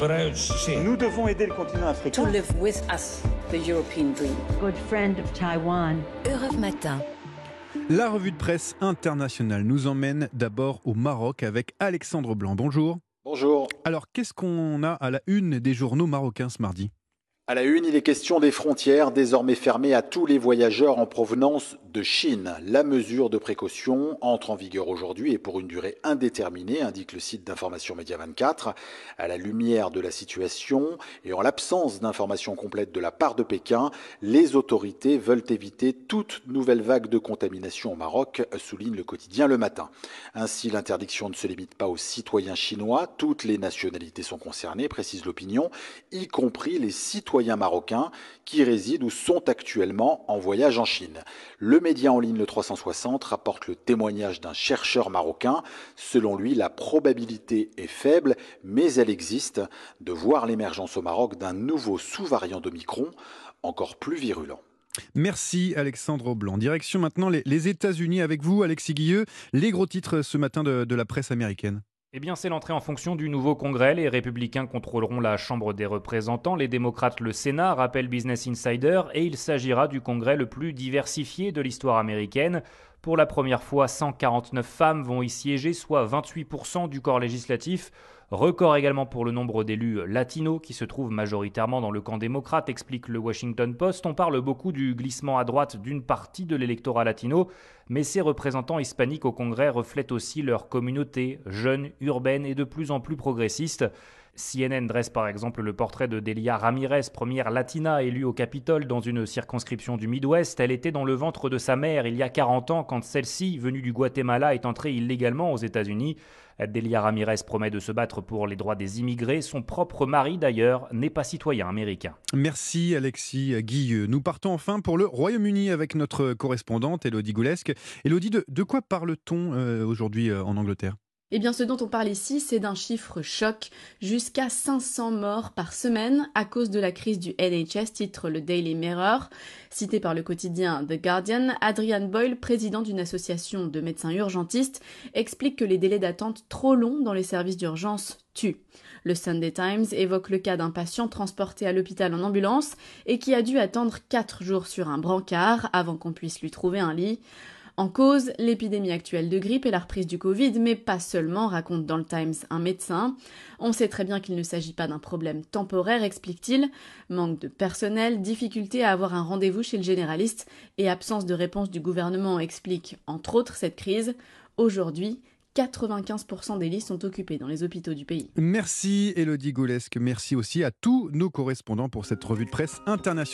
Nous devons aider le continent africain. To live with us, the European dream. Good friend of Taiwan. Europe Matin. La revue de presse internationale nous emmène d'abord au Maroc avec Alexandre Blanc. Bonjour. Bonjour. Alors, qu'est-ce qu'on a à la une des journaux marocains ce mardi? À la une, il est question des frontières désormais fermées à tous les voyageurs en provenance de Chine. La mesure de précaution entre en vigueur aujourd'hui et pour une durée indéterminée, indique le site d'information Média 24. À la lumière de la situation et en l'absence d'informations complètes de la part de Pékin, les autorités veulent éviter toute nouvelle vague de contamination au Maroc, souligne le quotidien Le Matin. Ainsi, l'interdiction ne se limite pas aux citoyens chinois, toutes les nationalités sont concernées, précise l'opinion, y compris les citoyens marocains qui résident ou sont actuellement en voyage en Chine. Le média en ligne Le 360 rapporte le témoignage d'un chercheur marocain. Selon lui, la probabilité est faible, mais elle existe, de voir l'émergence au Maroc d'un nouveau sous-variant d'Omicron encore plus virulent. Merci Alexandre Blanc. Direction maintenant les, États-Unis avec vous, Alexis Guilleux. Les gros titres ce matin de la presse américaine. Eh bien, c'est l'entrée en fonction du nouveau Congrès. Les républicains contrôleront la Chambre des représentants, les démocrates le Sénat, rappelle Business Insider, et il s'agira du Congrès le plus diversifié de l'histoire américaine. Pour la première fois, 149 femmes vont y siéger, soit 28% du corps législatif. Record également pour le nombre d'élus latinos qui se trouvent majoritairement dans le camp démocrate, explique le Washington Post. On parle beaucoup du glissement à droite d'une partie de l'électorat latino, mais ces représentants hispaniques au Congrès reflètent aussi leur communauté, jeune, urbaine et de plus en plus progressiste. CNN dresse par exemple le portrait de Delia Ramirez, première latina élue au Capitole dans une circonscription du Midwest. Elle était dans le ventre de sa mère il y a 40 ans quand celle-ci, venue du Guatemala, est entrée illégalement aux États-Unis. Delia Ramirez promet de se battre pour les droits des immigrés. Son propre mari, d'ailleurs, n'est pas citoyen américain. Merci Alexis Guilleux. Nous partons enfin pour le Royaume-Uni avec notre correspondante Elodie Goulesque. Elodie, de, quoi parle-t-on euh, aujourd'hui euh, en Angleterre? Eh bien, ce dont on parle ici, c'est d'un chiffre choc, jusqu'à 500 morts par semaine à cause de la crise du NHS, titre le Daily Mirror. Cité par le quotidien The Guardian, Adrian Boyle, président d'une association de médecins urgentistes, explique que les délais d'attente trop longs dans les services d'urgence tuent. Le Sunday Times évoque le cas d'un patient transporté à l'hôpital en ambulance et qui a dû attendre 4 jours sur un brancard avant qu'on puisse lui trouver un lit. En cause, l'épidémie actuelle de grippe et la reprise du Covid, mais pas seulement, raconte dans le Times un médecin. On sait très bien qu'il ne s'agit pas d'un problème temporaire, explique-t-il. Manque de personnel, difficulté à avoir un rendez-vous chez le généraliste et absence de réponse du gouvernement explique, entre autres, cette crise. Aujourd'hui, 95% des lits sont occupés dans les hôpitaux du pays. Merci Elodie Goulesque, merci aussi à tous nos correspondants pour cette revue de presse internationale.